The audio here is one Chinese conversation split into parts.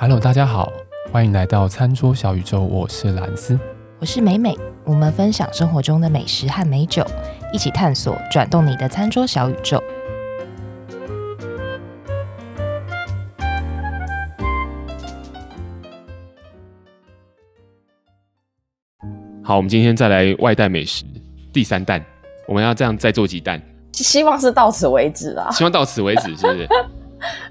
Hello，大家好，欢迎来到餐桌小宇宙，我是兰斯，我是美美，我们分享生活中的美食和美酒，一起探索转动你的餐桌小宇宙。好，我们今天再来外带美食第三弹，我们要这样再做几弹？希望是到此为止啊！希望到此为止，是不是？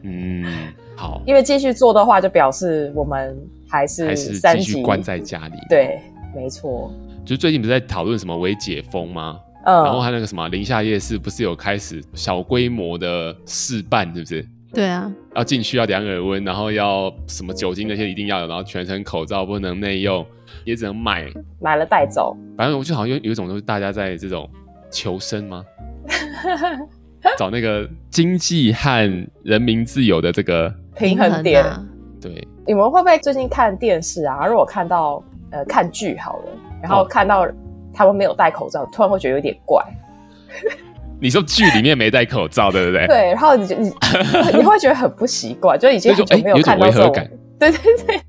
嗯，好。因为继续做的话，就表示我们还是还是继续关在家里。对，没错。就最近不是在讨论什么微解封吗？嗯。然后还有那个什么宁夏夜市，不是有开始小规模的试办，是不是？对啊。要进去要量耳温，然后要什么酒精那些一定要有，然后全程口罩不能内用。也只能买，买了带走。反正我就好像有有一种，就是大家在这种求生吗？找那个经济和人民自由的这个平衡点。对，你们会不会最近看电视啊？如果看到呃看剧好了，然后看到他们没有戴口罩，哦、突然会觉得有点怪。你说剧里面没戴口罩，对不对？对，然后你就你你会觉得很不习惯，就已经很久没有看到这种，有种违和感。对 对对。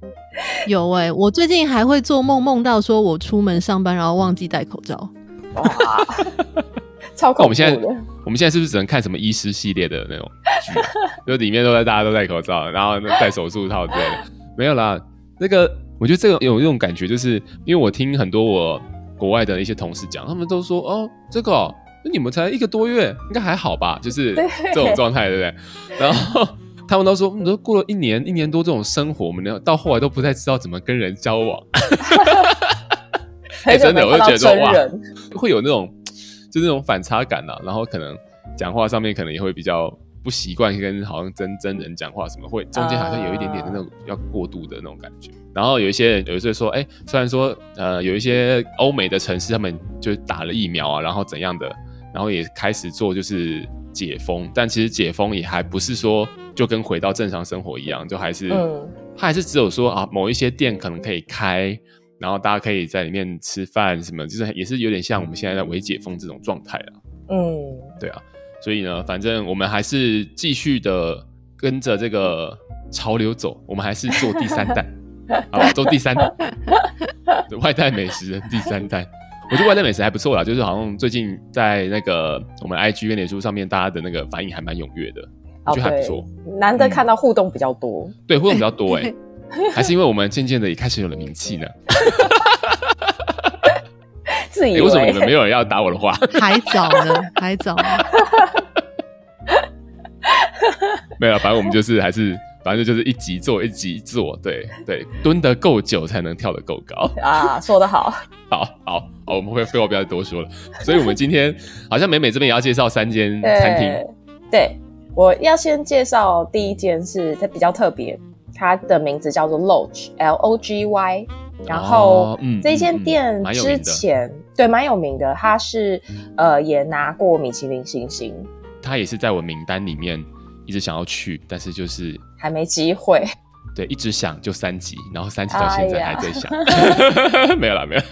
有哎、欸，我最近还会做梦，梦到说我出门上班，然后忘记戴口罩。哇，超恐怖的！我们现在我们现在是不是只能看什么医师系列的那种剧？就里面都在大家都戴口罩，然后戴手术套之类的。没有啦，那个我觉得这个有一种感觉，就是因为我听很多我国外的一些同事讲，他们都说哦，这个哦，你们才一个多月，应该还好吧？就是这种状态，对不对？然后。他们都说，你说过了一年、一年多这种生活，我们到后来都不太知道怎么跟人交往。哎、欸，真的，我就觉得说哇，会有那种就那种反差感啊。然后可能讲话上面可能也会比较不习惯跟好像真真人讲话什么，会中间好像有一点点那种要过度的那种感觉。Uh、然后有一些人有一些说，哎、欸，虽然说呃有一些欧美的城市他们就打了疫苗啊，然后怎样的，然后也开始做就是解封，但其实解封也还不是说。就跟回到正常生活一样，就还是，嗯，他还是只有说啊，某一些店可能可以开，然后大家可以在里面吃饭什么，就是也是有点像我们现在在微解封这种状态了。嗯，对啊，所以呢，反正我们还是继续的跟着这个潮流走，我们还是做第三代，好吧，做第三代，外带美食的第三代。我觉得外带美食还不错啦，就是好像最近在那个我们 IG 跟脸书上面，大家的那个反应还蛮踊跃的。我觉得还不错，难得看到互动比较多。嗯、对，互动比较多哎、欸，还是因为我们渐渐的也开始有了名气呢。自以为、欸、为什么你们没有人要打我的话？还早呢，还早呢。没有，反正我们就是还是，反正就是一集做一集做，对对，蹲得够久才能跳得够高啊！说得好，好好好，我们会废话不要再多说了。所以我们今天好像美美这边也要介绍三间餐厅，对。我要先介绍第一间是它比较特别，它的名字叫做 Lodge，L O G Y。然后这间店之前、哦嗯嗯、对蛮有名的，它是呃也拿过米其林星星。它也是在我名单里面一直想要去，但是就是还没机会。对，一直想就三级，然后三级到现在还在想，哎、没有了没有。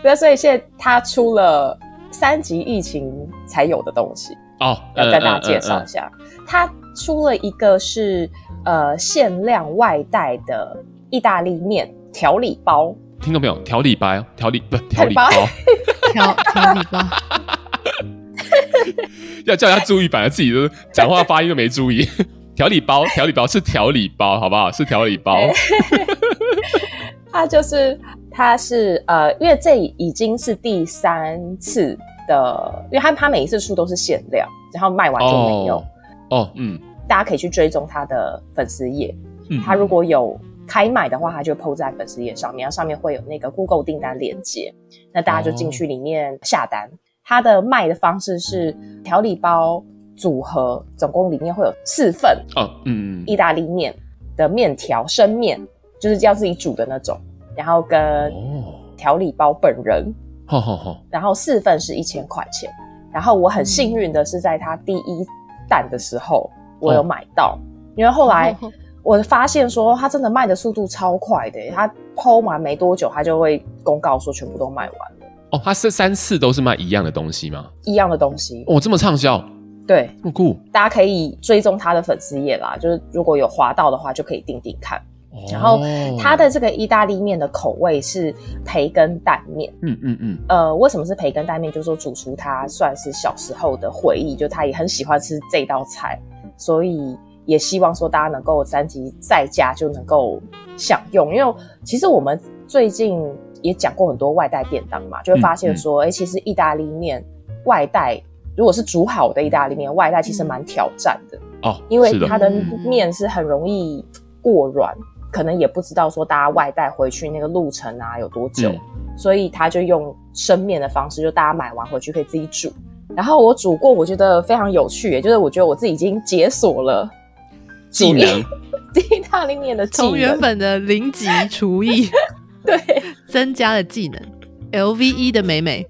对，所以现在它出了三级疫情才有的东西。哦，要跟大家介绍一下，他、嗯嗯嗯嗯、出了一个是呃限量外带的意大利面调理包，听到没有？调理包，调理不调理包，调调理包，要叫人家注意，反正自己都讲话发音都没注意。调理包，调理包是调理包，好不好？是调理包。他就是，他是呃，因为这已经是第三次。的，因为他他每一次出都是限量，然后卖完就没有。哦，哦嗯，大家可以去追踪他的粉丝页，嗯，他如果有开卖的话，他就 PO 在粉丝页上面，然后上面会有那个 Google 订单链接，那大家就进去里面下单。他、哦、的卖的方式是调理包组合，总共里面会有四份哦，嗯，意大利面的面条生面，就是要自己煮的那种，然后跟调理包本人。好好好，然后四份是一千块钱，然后我很幸运的是在他第一弹的时候我有买到，哦、因为后来我发现说它真的卖的速度超快的，他 PO 完没多久它就会公告说全部都卖完了。哦，它是三次都是卖一样的东西吗？一样的东西，哦，这么畅销，对，这么酷，大家可以追踪他的粉丝页啦，就是如果有滑到的话就可以定定看。然后它的这个意大利面的口味是培根蛋面。嗯嗯嗯。呃，为什么是培根蛋面？就是说主厨他算是小时候的回忆，就他也很喜欢吃这道菜，所以也希望说大家能够三级在家就能够享用。因为其实我们最近也讲过很多外带便当嘛，就会发现说，哎、嗯嗯，其实意大利面外带如果是煮好的意大利面外带，其实蛮挑战的哦，因为它的面是很容易过软。可能也不知道说大家外带回去那个路程啊有多久，嗯、所以他就用生面的方式，就大家买完回去可以自己煮。然后我煮过，我觉得非常有趣，也就是我觉得我自己已经解锁了技能，意大利面的技能，从原本的零级厨艺 对增加了技能。LVE 的美美，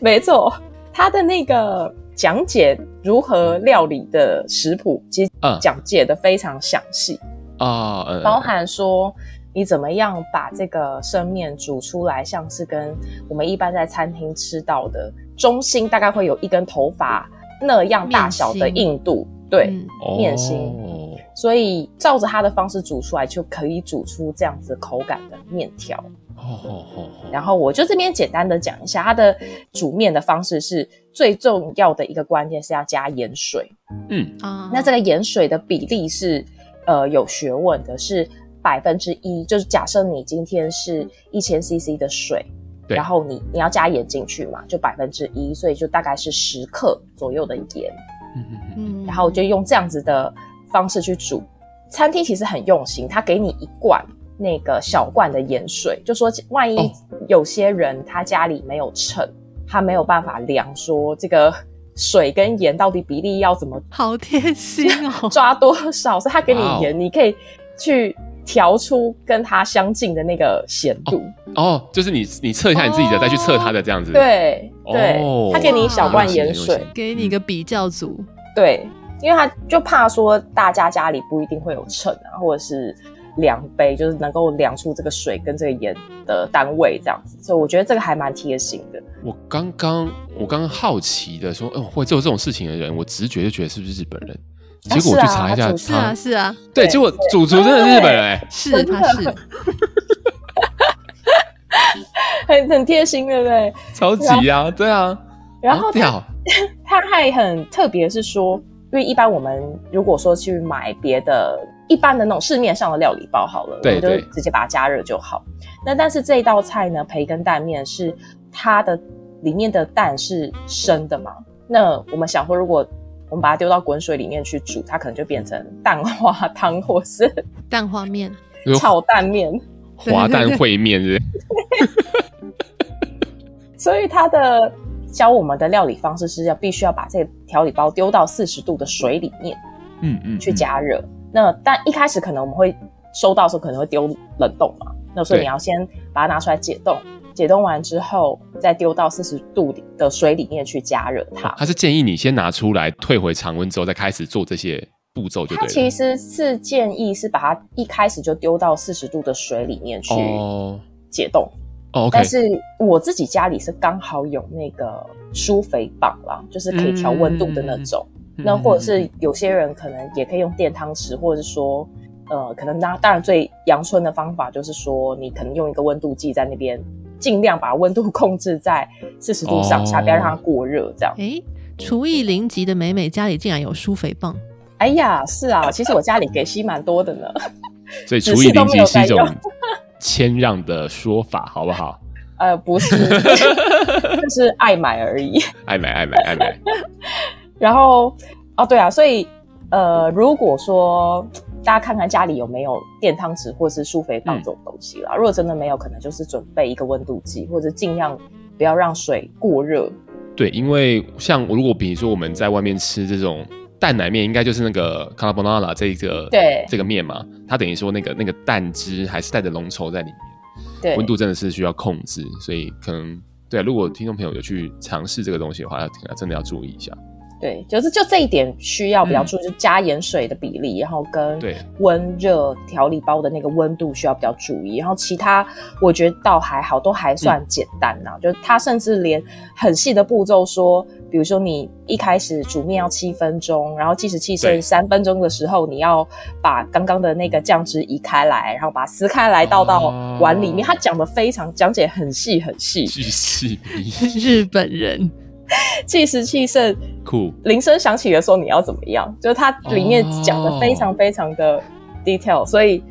没错，他的那个讲解如何料理的食谱，其实讲解的非常详细。嗯啊、呃，包含说你怎么样把这个生面煮出来，像是跟我们一般在餐厅吃到的中心大概会有一根头发那样大小的硬度，对，面心、嗯，所以照着它的方式煮出来，就可以煮出这样子口感的面条。哦哦哦。然后我就这边简单的讲一下，它的煮面的方式是最重要的一个关键是要加盐水。嗯啊，那这个盐水的比例是。呃，有学问的是百分之一，就是假设你今天是一千 CC 的水，然后你你要加盐进去嘛，就百分之一，所以就大概是十克左右的盐，嗯嗯，然后就用这样子的方式去煮。餐厅其实很用心，他给你一罐那个小罐的盐水，就说万一有些人他家里没有秤，他没有办法量说这个。水跟盐到底比例要怎么？好贴心哦！抓多少？所以他给你盐，你可以去调出跟它相近的那个咸度。哦，哦，就是你你测一下你自己的，哦、再去测它的这样子。对对，他给你一小罐盐水，给你一个比较组。对，因为他就怕说大家家里不一定会有秤啊，或者是。量杯就是能够量出这个水跟这个盐的单位，这样子，所以我觉得这个还蛮贴心的。我刚刚我刚刚好奇的说，哦，会做这种事情的人，我直觉就觉得是不是日本人？结果我去查一下，是啊，是啊，对，结果主厨真的是日本人，欸，是他是，很很贴心，对不对？超级啊，对啊。然后他他还很特别，是说，因为一般我们如果说去买别的。一般的那种市面上的料理包好了，对对，我们就直接把它加热就好。那但是这一道菜呢，培根蛋面是它的里面的蛋是生的嘛？那我们想说，如果我们把它丢到滚水里面去煮，它可能就变成蛋花汤，或是蛋花面、炒蛋面、滑蛋烩面，是 所以它的教我们的料理方式是要必须要把这个调理包丢到四十度的水里面，嗯嗯，去加热。那但一开始可能我们会收到的时候可能会丢冷冻嘛，那所以你要先把它拿出来解冻，解冻完之后再丢到四十度的水里面去加热它。他是建议你先拿出来退回常温之后再开始做这些步骤就对了。他其实是建议是把它一开始就丢到四十度的水里面去解冻。哦，但是我自己家里是刚好有那个疏肥棒啦，就是可以调温度的那种。嗯那或者是有些人可能也可以用电汤匙，或者是说，呃，可能那当然最阳春的方法就是说，你可能用一个温度计在那边，尽量把温度控制在四十度上下，哦，不要让它过热，这样。哎，欸，厨艺零级的美美家里竟然有舒肥棒？哎呀，是啊，其实我家里给吸蛮多的呢。所以厨艺零级是一种谦让的说法，好不好？呃，不是，就是爱买而已。爱买，爱买，爱买。然后，哦，对啊，所以，呃，如果说大家看看家里有没有电汤匙或是舒肥棒这种东西啦，嗯，如果真的没有，可能就是准备一个温度计，或者尽量不要让水过热。对，因为像如果比如说我们在外面吃这种蛋奶面，应该就是那个 carbonara 这一个对。这个面嘛，它等于说那个那个蛋汁还是带着浓稠在里面，对，温度真的是需要控制，所以可能对啊，如果听众朋友有去尝试这个东西的话，要真的要注意一下。对，就是就这一点需要比较注意，嗯、就加盐水的比例，然后跟温热调理包的那个温度需要比较注意，然后其他我觉得倒还好，都还算简单呐、啊。嗯、就是他甚至连很细的步骤说，比如说你一开始煮面要七分钟，然后计时器剩三分钟的时候，你要把刚刚的那个酱汁移开来，然后把它撕开来倒到碗里面。哦、他讲的非常讲解很细很细，巨细 日本人。计时器剩酷，铃声响起的时候你要怎么样？就是它里面讲的非常非常的 detail，、oh. 所以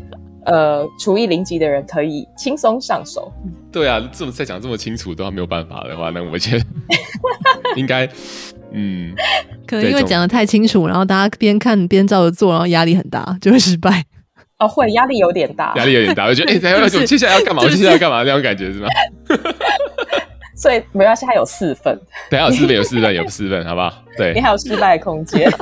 呃，厨艺零级的人可以轻松上手。对啊，这么再讲这么清楚都还没有办法的话，那我们先 应该嗯，可能因为讲的太清楚，然后大家边看边照着做，然后压力很大，就会失败。哦，会压力有点大，压力有点大，我觉得哎，等下我接下来要干嘛？我接下来要干嘛？那种感觉是吗？所以没关系，还有四份。对，还有四份，有四份，有四份，好不好？对，你还有失败的空间。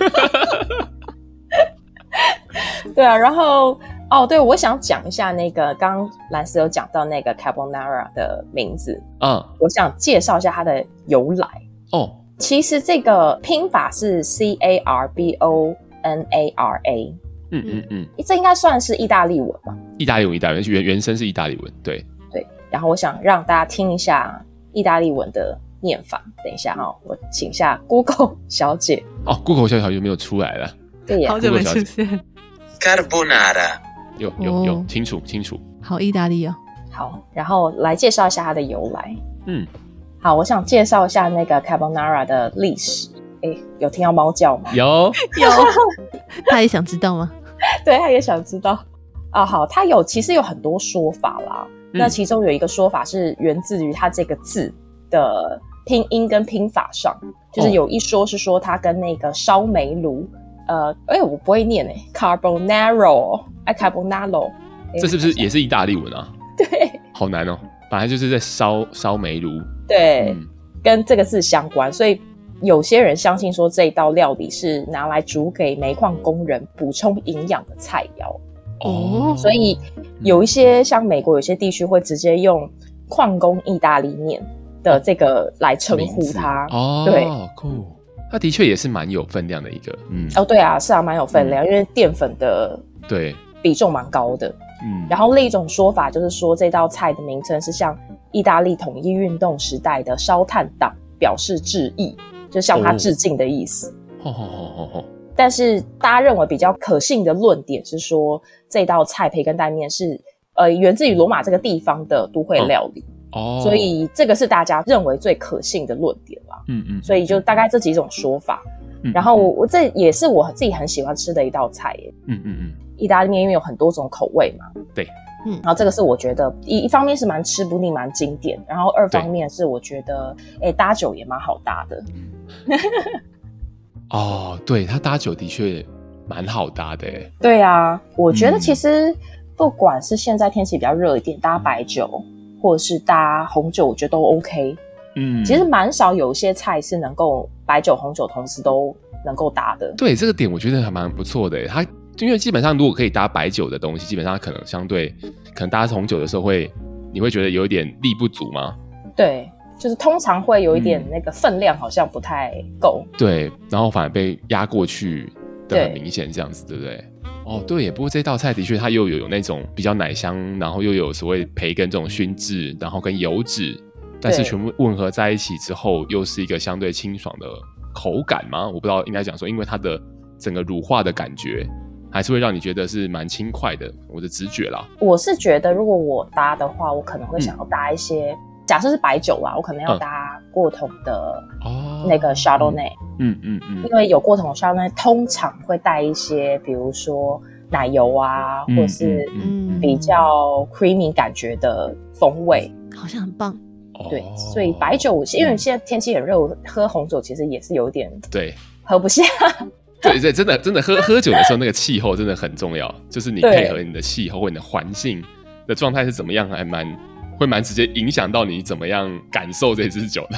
对啊，然后哦，对，我想讲一下那个刚刚兰斯有讲到那个 carbonara 的名字。嗯，我想介绍一下它的由来。哦，其实这个拼法是 C A R B O N A R A。嗯嗯嗯，这应该算是意大利文吧？意大利文，意大利文原原声是意大利文。对对，然后我想让大家听一下。意大利文的念法，等一下哈、哦，我请一下 Google 小姐。哦，Google 小姐好久没有出来了，对呀，好久没出现。Carbonara，有有有，清楚清楚。好，意大利哦。好，然后来介绍一下它的由来。嗯，好，我想介绍一下那个 Carbonara 的历史。哎，有听到猫叫吗？有有，他也想知道吗？对，他也想知道。啊，好，他有其实有很多说法啦。那其中有一个说法是源自于它这个字的拼音跟拼法上，就是有一说是说它跟那个烧煤炉，呃，哎，我不会念哎，carbonaro，哎，carbonaro，这是不是也是意大利文啊？对，好难哦，本来就是在烧烧煤炉，对，嗯、跟这个字相关，所以有些人相信说这一道料理是拿来煮给煤矿工人补充营养的菜肴。哦，所以有一些像美国有些地区会直接用矿工意大利面的这个来称呼它。哦，对，酷，它的确也是蛮有分量的一个，嗯，哦，对啊，是啊，蛮有分量，嗯、因为淀粉的对比重蛮高的。嗯，然后另一种说法就是说这道菜的名称是向意大利统一运动时代的烧炭党表示致意，就向他致敬的意思。哦，好好好好。但是大家认为比较可信的论点是说，这道菜培根蛋面是呃源自于罗马这个地方的都会料理哦，所以这个是大家认为最可信的论点啦。嗯嗯，所以就大概这几种说法。然后我我这也是我自己很喜欢吃的一道菜耶。嗯嗯嗯，意大利面因为有很多种口味嘛。对，嗯，然后这个是我觉得一一方面是蛮吃不腻、蛮经典，然后二方面是我觉得哎搭酒也蛮好搭的。哦，对，他搭酒的确蛮好搭的。对啊，我觉得其实不管是现在天气比较热一点，搭白酒或者是搭红酒，我觉得都 OK。嗯，其实蛮少有一些菜是能够白酒、红酒同时都能够搭的。对，这个点我觉得还蛮不错的。它因为基本上如果可以搭白酒的东西，基本上可能相对可能搭红酒的时候会，你会觉得有一点力不足吗？对。就是通常会有一点那个分量好像不太够，嗯，对，然后反而被压过去的很明显，这样子，对，对不对？哦，对，不过这道菜的确它又有有那种比较奶香，然后又有所谓培根这种熏制，然后跟油脂，但是全部混合在一起之后，又是一个相对清爽的口感吗？我不知道应该讲说，因为它的整个乳化的感觉，还是会让你觉得是蛮轻快的，我的直觉啦。我是觉得，如果我搭的话，我可能会想要搭一些。嗯假设是白酒啊，我可能要搭过桶的那个 Chardonnay，嗯嗯嗯，因为有过桶的 Chardonnay 通常会带一些，比如说奶油啊，或是比较 creamy 感觉的风味，好像很棒。对，所以白酒，因为现在天气很热，喝红酒其实也是有点对。喝不下。对对，真的真的喝 喝酒的时候，那个气候真的很重要，就是你配合你的气候或你的环境的状态是怎么样，还蛮。会蛮直接影响到你怎么样感受这支酒的，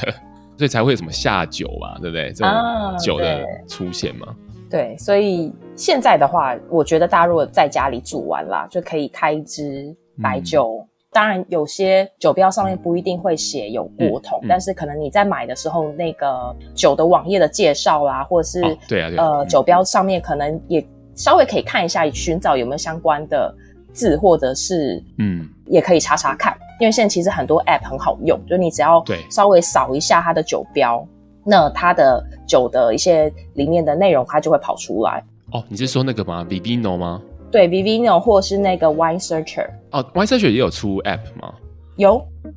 所以才会有什么下酒嘛，对不对？这种酒的出现嘛。对，对，所以现在的话，我觉得大家如果在家里煮完啦，就可以开一支白酒。当然，有些酒标上面不一定会写有国桶，嗯。嗯、但是可能你在买的时候，那个酒的网页的介绍啊，或者是、哦、对啊，对啊呃，酒标上面可能也稍微可以看一下，寻找有没有相关的字，或者是嗯，也可以查查看。因为现在其实很多 App 很好用，就你只要稍微扫一下它的酒标，那它的酒的一些里面的内容，它就会跑出来。哦，你是说那个吗？Vivino 吗？对，Vivino 或是那个 Wine Searcher 哦，Wine Searcher 也有出 App 吗？有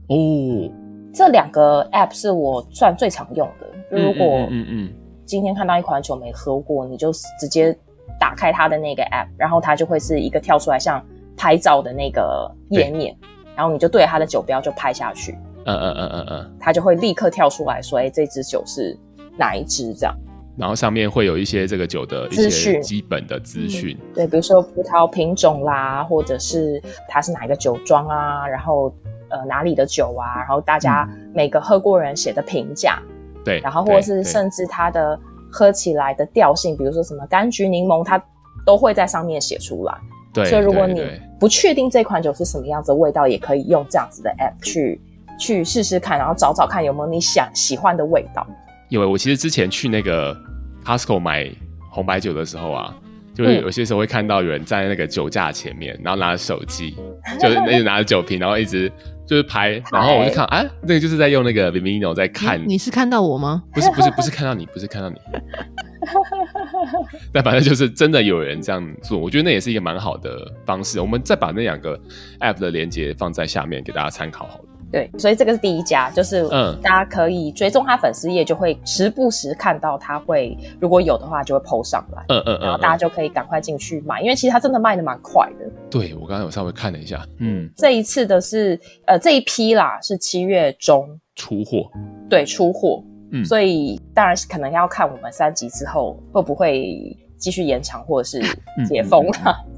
哦，这两个 App 是我算最常用的。就如果嗯嗯今天看到一款酒没喝过，你就直接打开它的那个 App，然后它就会是一个跳出来像拍照的那个页面，然后你就对着它的酒标就拍下去，嗯嗯嗯嗯嗯，它就会立刻跳出来说，哎，这支酒是哪一支这样。然后上面会有一些这个酒的一些基本的资讯，嗯，对，比如说葡萄品种啦，或者是它是哪一个酒庄啊，然后呃哪里的酒啊，然后大家每个喝过人写的评价，对，然后或者是甚至它的喝起来的调性，比如说什么柑橘柠檬，它都会在上面写出来。对，所以如果你不确定这款酒是什么样子的味道，也可以用这样子的 app 去去试试看，然后找找看有没有你想喜欢的味道。因为我其实之前去那个 Costco 买红白酒的时候啊，就是有些时候会看到有人站在那个酒架前面，然后拿着手机，就是一直拿着酒瓶，然后一直就是拍，然后我就看，哎、啊，那个就是在用那个 Vimino 在看。你是看到我吗？不是，不是，不是看到你，不是看到你。但反正就是真的有人这样做，我觉得那也是一个蛮好的方式。我们再把那两个 App 的连接放在下面给大家参考好了。对，所以这个是第一家，就是嗯，大家可以追踪他粉丝页，就会时不时看到他会，如果有的话就会 po 上来，嗯嗯嗯，然后大家就可以赶快进去买，因为其实他真的卖的蛮快的。对，我刚才有稍微看了一下，嗯，这一次的是呃这一批啦，是七月中。出货，对，出货，嗯，所以当然是可能要看我们三级之后会不会继续延长或者是解封了。嗯。嗯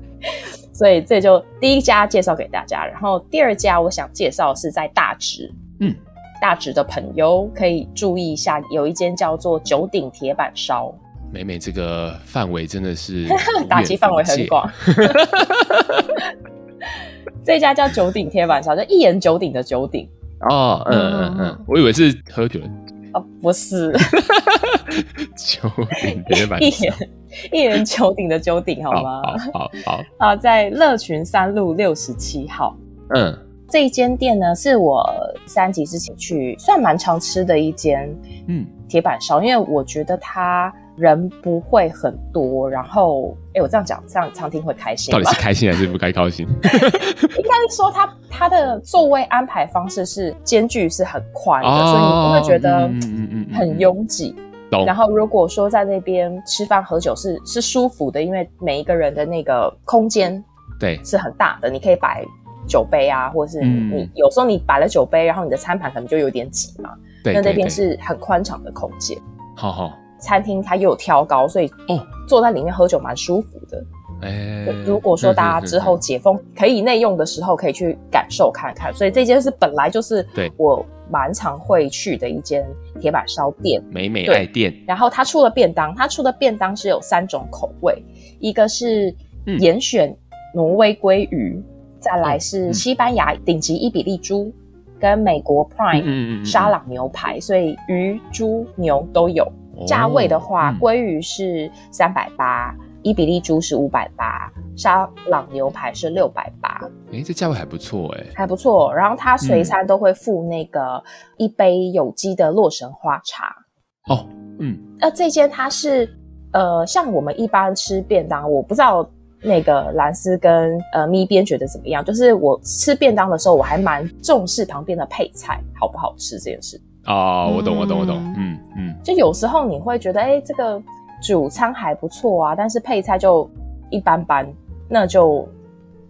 所以这就第一家介绍给大家，然后第二家我想介绍是在大直，嗯，大直的朋友可以注意一下，有一间叫做九鼎铁板烧。美美这个范围真的是 打击范围很广，这家叫九鼎铁板烧，就一言九鼎的九鼎。哦，嗯嗯嗯，我以为是喝酒。哦，不是，九鼎叠板烧。一人九鼎的九鼎，好吗？好好好啊，在乐群三路六十七号。嗯，这一间店呢，是我三级之前去算蛮常吃的一间。嗯，铁板烧，因为我觉得他人不会很多，然后，哎，我这样讲，这样餐厅会开心。到底是开心还是不该高兴？应该是说他他的座位安排方式是间距是很宽的，哦、所以你不会觉得很拥挤。嗯嗯嗯嗯然后，如果说在那边吃饭喝酒是是舒服的，因为每一个人的那个空间对是很大的，你可以摆酒杯啊，或者是你，有时候你摆了酒杯，然后你的餐盘可能就有点挤嘛。对，那那边是很宽敞的空间。好好，餐厅它又有挑高，所以哦，坐在里面喝酒蛮舒服的。哎，如果说大家之后解封可以内用的时候，可以去感受看看。所以这间是本来就是对我蛮常会去的一间铁板烧店，美美爱店。然后他出了便当，他出的便当是有三种口味，一个是严选挪威鲑鱼，嗯、再来是西班牙顶级伊比利猪，嗯、跟美国 Prime 沙朗牛排，所以鱼、猪、牛都有。价位的话，鲑鱼是三百八。伊比利猪是五百八，沙朗牛排是六百八。哎，这价位还不错哎，还不错。然后它随餐都会附那个一杯有机的洛神花茶。哦，嗯。那这间它是呃，像我们一般吃便当，我不知道那个蓝斯跟呃咪边觉得怎么样。就是我吃便当的时候，我还蛮重视旁边的配菜好不好吃这件事。哦，我懂，我懂，我懂。嗯嗯。就有时候你会觉得，哎，这个。主餐还不错啊，但是配菜就一般般，那就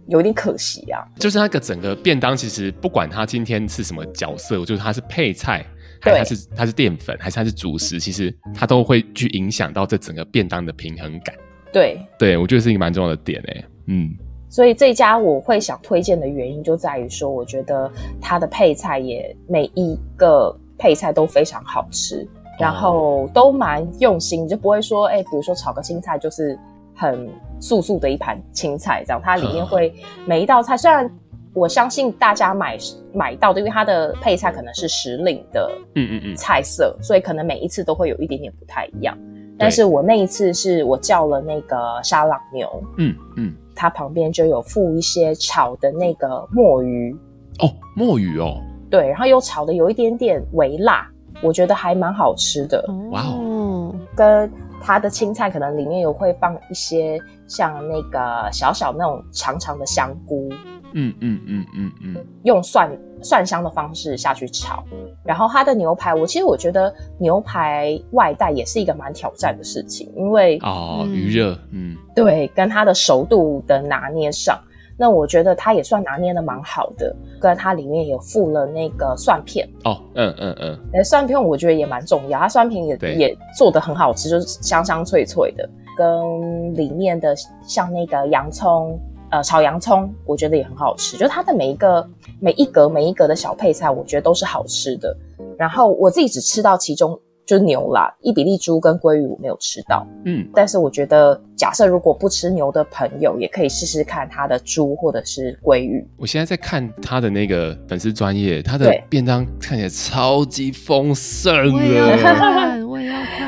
有点可惜啊。就是那个整个便当，其实不管它今天是什么角色，就是它是配菜，还是它是它是淀粉，还是它是主食，其实它都会去影响到这整个便当的平衡感。对，对我觉得是一个蛮重要的点诶。嗯，所以这家我会想推荐的原因就在于说，我觉得它的配菜也每一个配菜都非常好吃。然后都蛮用心，就不会说，哎，比如说炒个青菜就是很素素的一盘青菜这样，它里面会每一道菜虽然我相信大家买买到的，因为它的配菜可能是时令的，嗯嗯嗯，菜色，所以可能每一次都会有一点点不太一样。但是我那一次是我叫了那个沙朗牛，嗯嗯，它旁边就有附一些炒的那个墨鱼，哦，墨鱼哦，对，然后又炒的有一点点微辣，我觉得还蛮好吃的。哇哦，跟它的青菜可能里面有会放一些像那个小小那种长长的香菇。嗯嗯嗯嗯嗯，用蒜蒜香的方式下去炒，然后它的牛排，我其实我觉得牛排外带也是一个蛮挑战的事情，因为哦余热，嗯，对，跟它的熟度的拿捏上，那我觉得它也算拿捏的蛮好的，跟它里面也附了那个蒜片。哦，嗯嗯嗯，哎，蒜片我觉得也蛮重要，它蒜片也也做的很好吃，就是香香脆脆的，跟里面的像那个洋葱。呃，炒洋葱我觉得也很好吃，就它的每一个每一格每一格的小配菜，我觉得都是好吃的。然后我自己只吃到其中就是牛啦，伊比利猪跟鲑鱼我没有吃到。嗯，但是我觉得假设如果不吃牛的朋友，也可以试试看它的猪或者是鲑鱼。我现在在看他的那个粉丝专业，他的便当看起来超级丰盛的，我也要看，我也要看，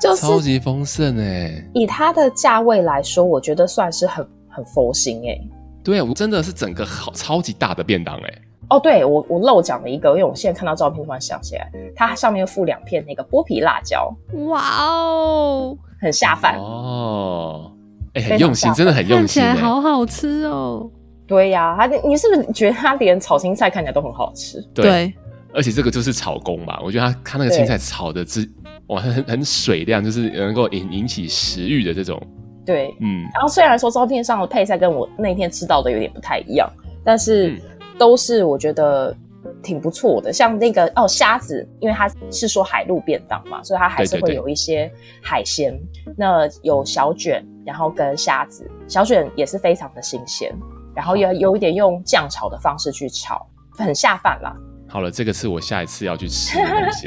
就是超级丰盛哎。以它的价位来说，我觉得算是很。很佛心哎、欸，对啊，我真的是整个好超级大的便当哎、欸。哦，对我我漏讲了一个，因为我现在看到照片突然想起来，它上面附两片那个剥皮辣椒，哇哦，很下饭哦，哎、欸，很用心，真的很用心、欸，看起来好好吃哦。对呀、啊，它你是不是觉得它连炒青菜看起来都很好吃？对，对而且这个就是炒工吧，我觉得它它那个青菜炒的是哇很很水亮，就是能够引引起食欲的这种。对，嗯，然后虽然说照片上的配菜跟我那天吃到的有点不太一样，但是都是我觉得挺不错的。像那个哦虾子，因为它是说海陆便当嘛，所以它还是会有一些海鲜。对对对，那有小卷，然后跟虾子，小卷也是非常的新鲜，然后有有一点用酱炒的方式去炒，很下饭啦。好了，这个是我下一次要去吃的东西。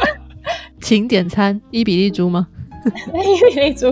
请点餐，伊比利猪吗？伊比利猪。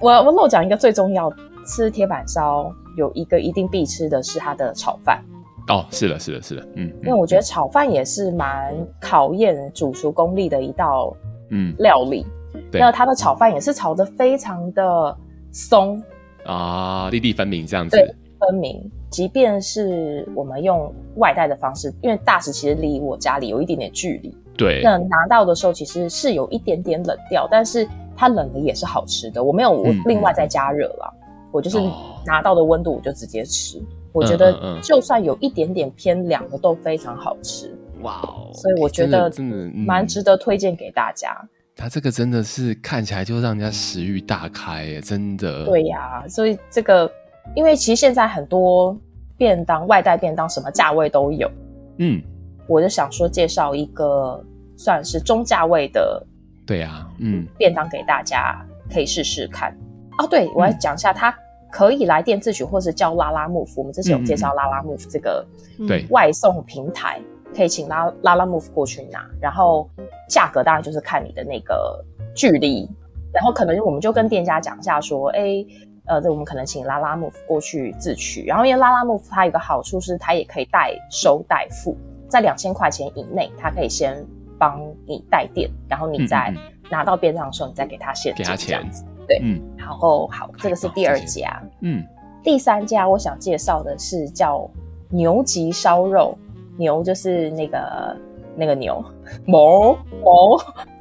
我我漏讲一个最重要，吃铁板烧有一个一定必吃的是它的炒饭。哦，是的，是的，是的，嗯，因为我觉得炒饭也是蛮考验煮熟功力的一道嗯料理。嗯、那它的炒饭也是炒的非常的松啊，粒粒分明这样子。对，分明。即便是我们用外带的方式，因为大使其实离我家里有一点点距离。对。那拿到的时候其实是有一点点冷掉，但是。它冷的也是好吃的，我没有我另外再加热了，嗯、我就是拿到的温度我就直接吃。哦、我觉得就算有一点点偏凉的都非常好吃。哇哦！所以我觉得真的蛮值得推荐给大家。它这个真的是看起来就让人家食欲大开耶，真的。对呀、啊，所以这个因为其实现在很多便当外带便当什么价位都有，嗯，我就想说介绍一个算是中价位的。对呀、啊，嗯，便当给大家可以试试看哦。对，我要讲一下，它可以来电自取，或是叫 Lalamove。我们之前有介绍 Lalamove 这个对外送平台，可以请拉拉拉 move 过去拿。然后价格当然就是看你的那个距离，然后可能我们就跟店家讲一下说，哎，呃，这我们可能请 Lalamove 过去自取。然后因为 Lalamove 它有一个好处是，它也可以代收代付，在两千块钱以内，它可以先。帮你代垫，然后你再拿到便当的时候，你再给他现金，给他钱，这样子。对，嗯，然后好，这个是第二家，嗯，第三家我想介绍的是叫牛吉烧肉，牛就是那个那个牛，毛毛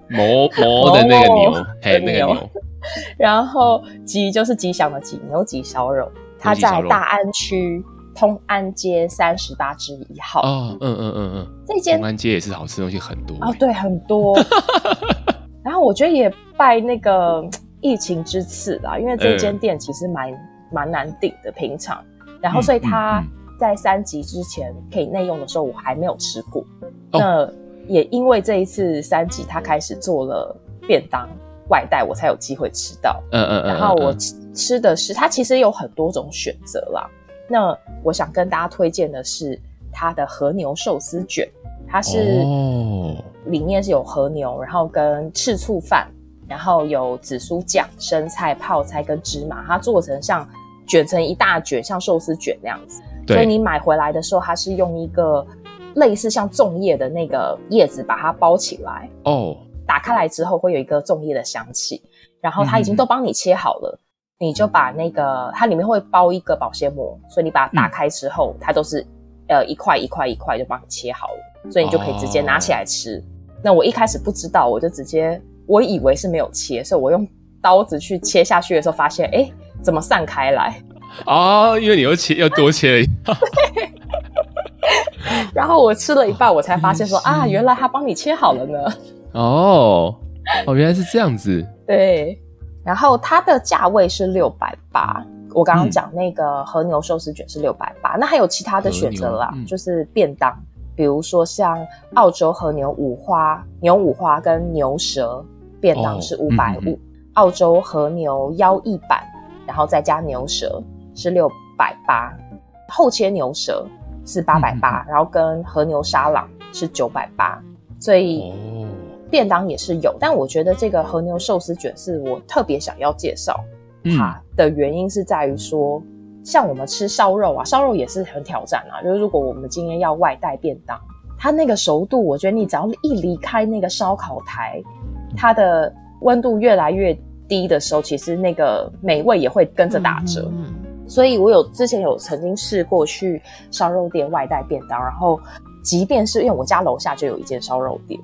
毛毛的那个牛，嘿，那个牛，然后吉就是吉祥的吉，牛吉烧肉，它在大安区。通安街三十八之一号。哦，嗯嗯嗯嗯，这间通安街也是好吃的东西很多哦，对，很多。然后我觉得也拜那个疫情之赐啦，因为这间店其实蛮蛮难订的平常，然后所以他在三级之前可以内用的时候，我还没有吃过。那也因为这一次三级他开始做了便当外带，我才有机会吃到。嗯嗯嗯。然后我吃吃的是，它其实有很多种选择啦。那我想跟大家推荐的是它的和牛寿司卷，它是里面是有和牛，然后跟赤醋饭，然后有紫苏酱、生菜、泡菜跟芝麻，它做成像卷成一大卷，像寿司卷那样子。所以你买回来的时候，它是用一个类似像粽叶的那个叶子把它包起来。哦，打开来之后会有一个粽叶的香气，然后它已经都帮你切好了，嗯、你就把那个它里面会包一个保鲜膜，所以你把它打开之后，嗯、它都是呃一块一块一块就帮你切好了，所以你就可以直接拿起来吃。哦、那我一开始不知道，我就直接我以为是没有切，所以我用刀子去切下去的时候，发现哎怎么散开来？哦，因为你又切又多切了。然后我吃了一半，我才发现说 啊，原来他帮你切好了呢。哦，哦，原来是这样子。对，然后它的价位是六百八。我刚刚讲那个和牛寿司卷是六百八，那还有其他的选择啦，嗯、就是便当，比如说像澳洲和牛五花、牛五花跟牛舌便当是五百五，澳洲和牛腰翼版，然后再加牛舌是六百八，厚切牛舌是八百八，然后跟和牛沙朗是九百八，所以。便当也是有，但我觉得这个和牛寿司卷是我特别想要介绍它的原因是在于说，嗯、像我们吃烧肉啊，烧肉也是很挑战啊。就是如果我们今天要外带便当，它那个熟度，我觉得你只要一离开那个烧烤台，它的温度越来越低的时候，其实那个美味也会跟着打折。嗯、所以我有之前有曾经试过去烧肉店外带便当，然后即便是因为我家楼下就有一间烧肉店。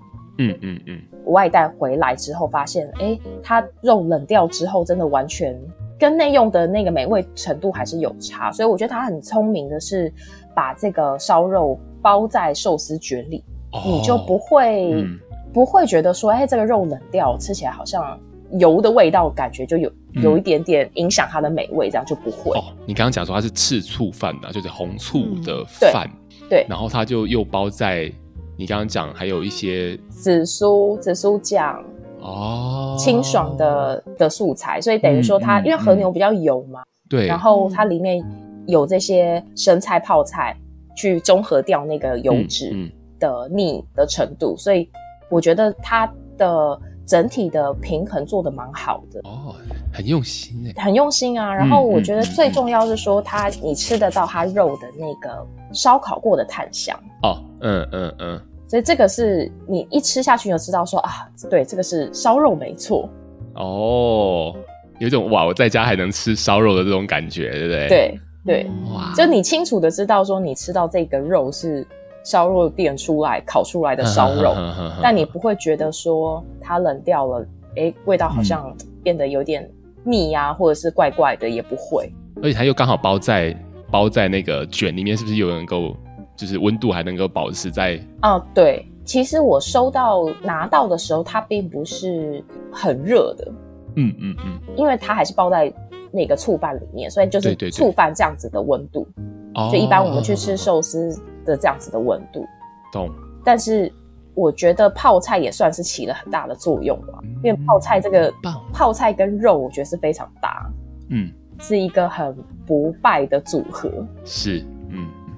嗯嗯嗯，外带回来之后发现，哎，它肉冷掉之后，真的完全跟内用的那个美味程度还是有差。所以我觉得他很聪明的是，把这个烧肉包在寿司卷里，哦、你就不会、嗯、不会觉得说，哎，这个肉冷掉，吃起来好像油的味道，感觉就有有一点点影响它的美味，这样就不会。哦，你刚刚讲说它是赤醋饭的，就是红醋的饭，嗯、对，然后它就又包在。你刚刚讲还有一些紫苏紫苏酱哦，清爽的的素材，所以等于说它、嗯嗯、因为和牛比较油嘛，对，然后它里面有这些生菜泡菜去中和掉那个油脂的腻的程度，所以我觉得它的整体的平衡做的蛮好的。哦，很用心哎，很用心啊。然后我觉得最重要是说它你吃得到它肉的那个烧烤过的炭香。哦，嗯嗯嗯。嗯所以这个是你一吃下去就知道说啊，对，这个是烧肉没错。哦，有一种哇，我在家还能吃烧肉的这种感觉，对不对？对对，哇，就你清楚的知道说你吃到这个肉是烧肉店出来烤出来的烧肉，但你不会觉得说它冷掉了，哎，味道好像变得有点腻呀，或者是怪怪的，也不会。而且它又刚好包在包在那个卷里面，是不是又能够？就是温度还能够保持在哦，对，其实我收到拿到的时候，它并不是很热的，嗯嗯嗯，因为它还是包在那个醋饭里面，所以就是醋饭这样子的温度，对对对，就一般我们去吃寿司的这样子的温度，懂。但是我觉得泡菜也算是起了很大的作用吧，嗯、因为泡菜这个泡菜跟肉，我觉得是非常搭，嗯，是一个很不败的组合，是，嗯。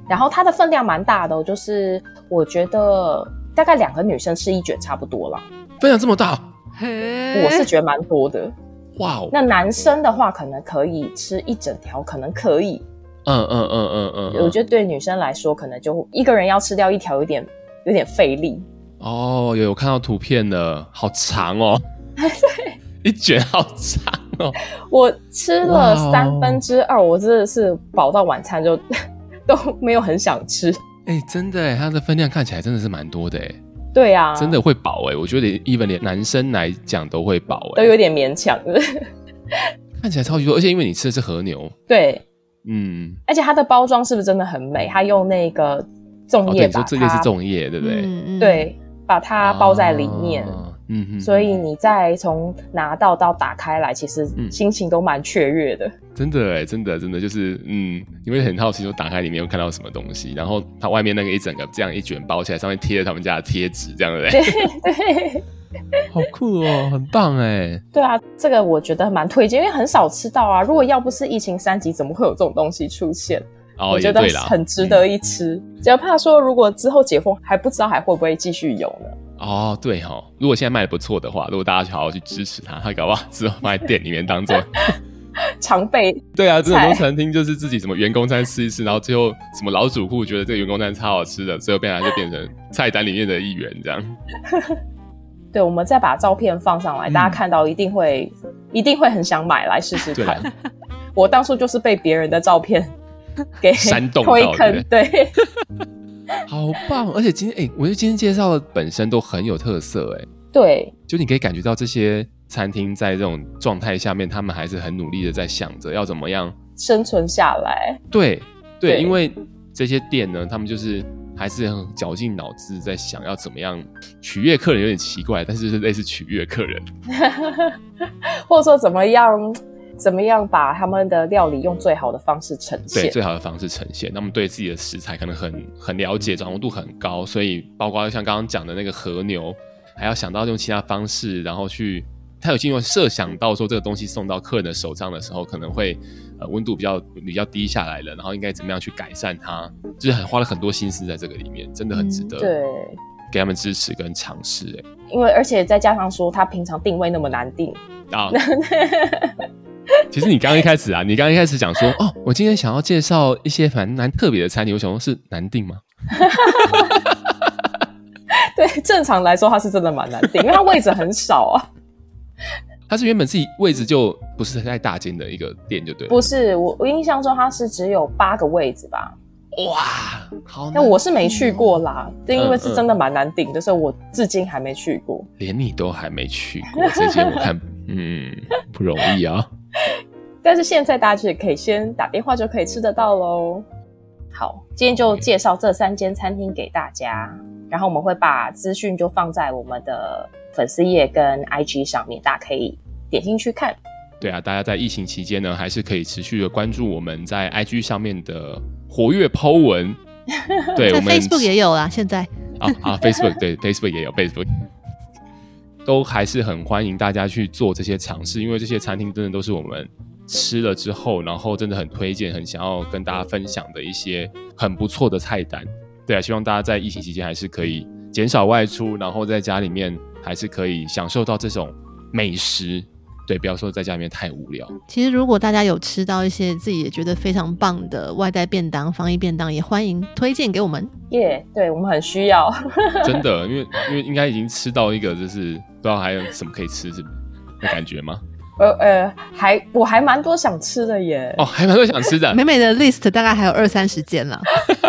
然后它的分量蛮大的哦，就是我觉得大概两个女生吃一卷差不多了。分量这么大，我是觉得蛮多的。哇哦！那男生的话可能可以吃一整条，可能可以。嗯嗯嗯嗯嗯。我觉得对女生来说，可能就一个人要吃掉一条，有点有点费力。哦，有有看到图片了，好长哦。对，一卷好长哦。我吃了三分之二，我真的是饱到晚餐就。都没有很想吃，哎、欸，真的哎，它的分量看起来真的是蛮多的哎，对啊，真的会饱哎，我觉得连 even 连男生来讲都会饱哎，都有点勉强，看起来超级多，而且因为你吃的是和牛，对，嗯，而且它的包装是不是真的很美？它用那个粽叶把它，哦、对，这个是粽叶，对不对？嗯、对，把它包在里面。啊嗯哼，所以你再从拿到到打开来，其实心情都蛮雀跃的。嗯、真的哎，真的真的就是，嗯，你会很好奇，说打开里面又看到什么东西，然后它外面那个一整个这样一卷包起来，上面贴了他们家的贴纸，这样的。对对，好酷哦，很棒哎。对啊，这个我觉得蛮推荐，因为很少吃到啊。如果要不是疫情三级，怎么会有这种东西出现？哦，我觉得很值得一吃。只要、嗯、怕说，如果之后解封，还不知道还会不会继续有呢？哦，对哦，如果现在卖的不错的话，如果大家去好好去支持他，他搞不好之后放在店里面当做 常备。对啊，这很多餐厅就是自己什么员工餐吃一吃，然后最后什么老主顾觉得这个员工餐超好吃的，最后变来就变成菜单里面的一员这样。对，我们再把照片放上来，嗯、大家看到一定会一定会很想买来试试看。我当初就是被别人的照片给煽动推坑，对。好棒！而且今天哎、欸，我觉得今天介绍的本身都很有特色哎。对，就你可以感觉到这些餐厅在这种状态下面，他们还是很努力的在想着要怎么样生存下来。对对，对，因为这些店呢，他们就是还是很绞尽脑汁在想要怎么样取悦客人，有点奇怪，但是是类似取悦客人，或者说怎么样。怎么样把他们的料理用最好的方式呈现？对，最好的方式呈现。那么对自己的食材可能很很了解，掌握度很高，所以包括像刚刚讲的那个和牛，还要想到用其他方式，然后去他有经过设想到说这个东西送到客人的手上的时候，可能会呃温度比较比较低下来了，然后应该怎么样去改善它，就是很花了很多心思在这个里面，真的很值得。对，给他们支持跟尝试。哎，因为而且再加上说他平常定位那么难定啊。其实你刚刚一开始啊，你刚刚一开始讲说，哦，我今天想要介绍一些蛮蛮特别的餐厅，我想说是难定吗？对，正常来说它是真的蛮难定，因为它位置很少啊。它是原本自己位置就不是太大间的一个店，就对。不是，我我印象中它是只有八个位置吧？哇，好，但我是没去过啦，因为是真的蛮难顶的，所以我至今还没去过。连你都还没去过，这些我看，嗯，不容易啊。但是现在大家也可以先打电话就可以吃得到喽。好，今天就介绍这三间餐厅给大家，然后我们会把资讯就放在我们的粉丝页跟 IG 上面，大家可以点进去看。对啊，大家在疫情期间呢，还是可以持续的关注我们在 IG 上面的活跃 po 文。对，我们 Facebook 也有啊，现在啊啊，Facebook 对 Facebook 也有 Facebook。都还是很欢迎大家去做这些尝试，因为这些餐厅真的都是我们吃了之后，然后真的很推荐、很想要跟大家分享的一些很不错的菜单。对啊，希望大家在疫情期间还是可以减少外出，然后在家里面还是可以享受到这种美食。对，不要说在家里面太无聊。其实，如果大家有吃到一些自己也觉得非常棒的外带便当、防疫便当，也欢迎推荐给我们。耶，yeah, 对我们很需要。真的，因为因为应该已经吃到一个就是不知道还有什么可以吃是的感觉吗？呃呃，还我还蛮多想吃的耶。哦，还蛮多想吃的。美美的 list 大概还有二三十件了。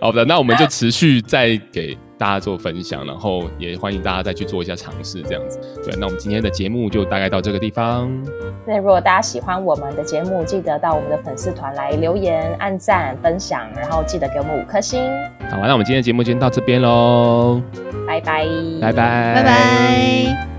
好的，那我们就持续再给。大家做分享，然后也欢迎大家再去做一下尝试，这样子。对，那我们今天的节目就大概到这个地方。那如果大家喜欢我们的节目，记得到我们的粉丝团来留言、按赞、分享，然后记得给我们五颗星。好，那我们今天的节目就到这边喽，拜拜，拜拜，拜拜。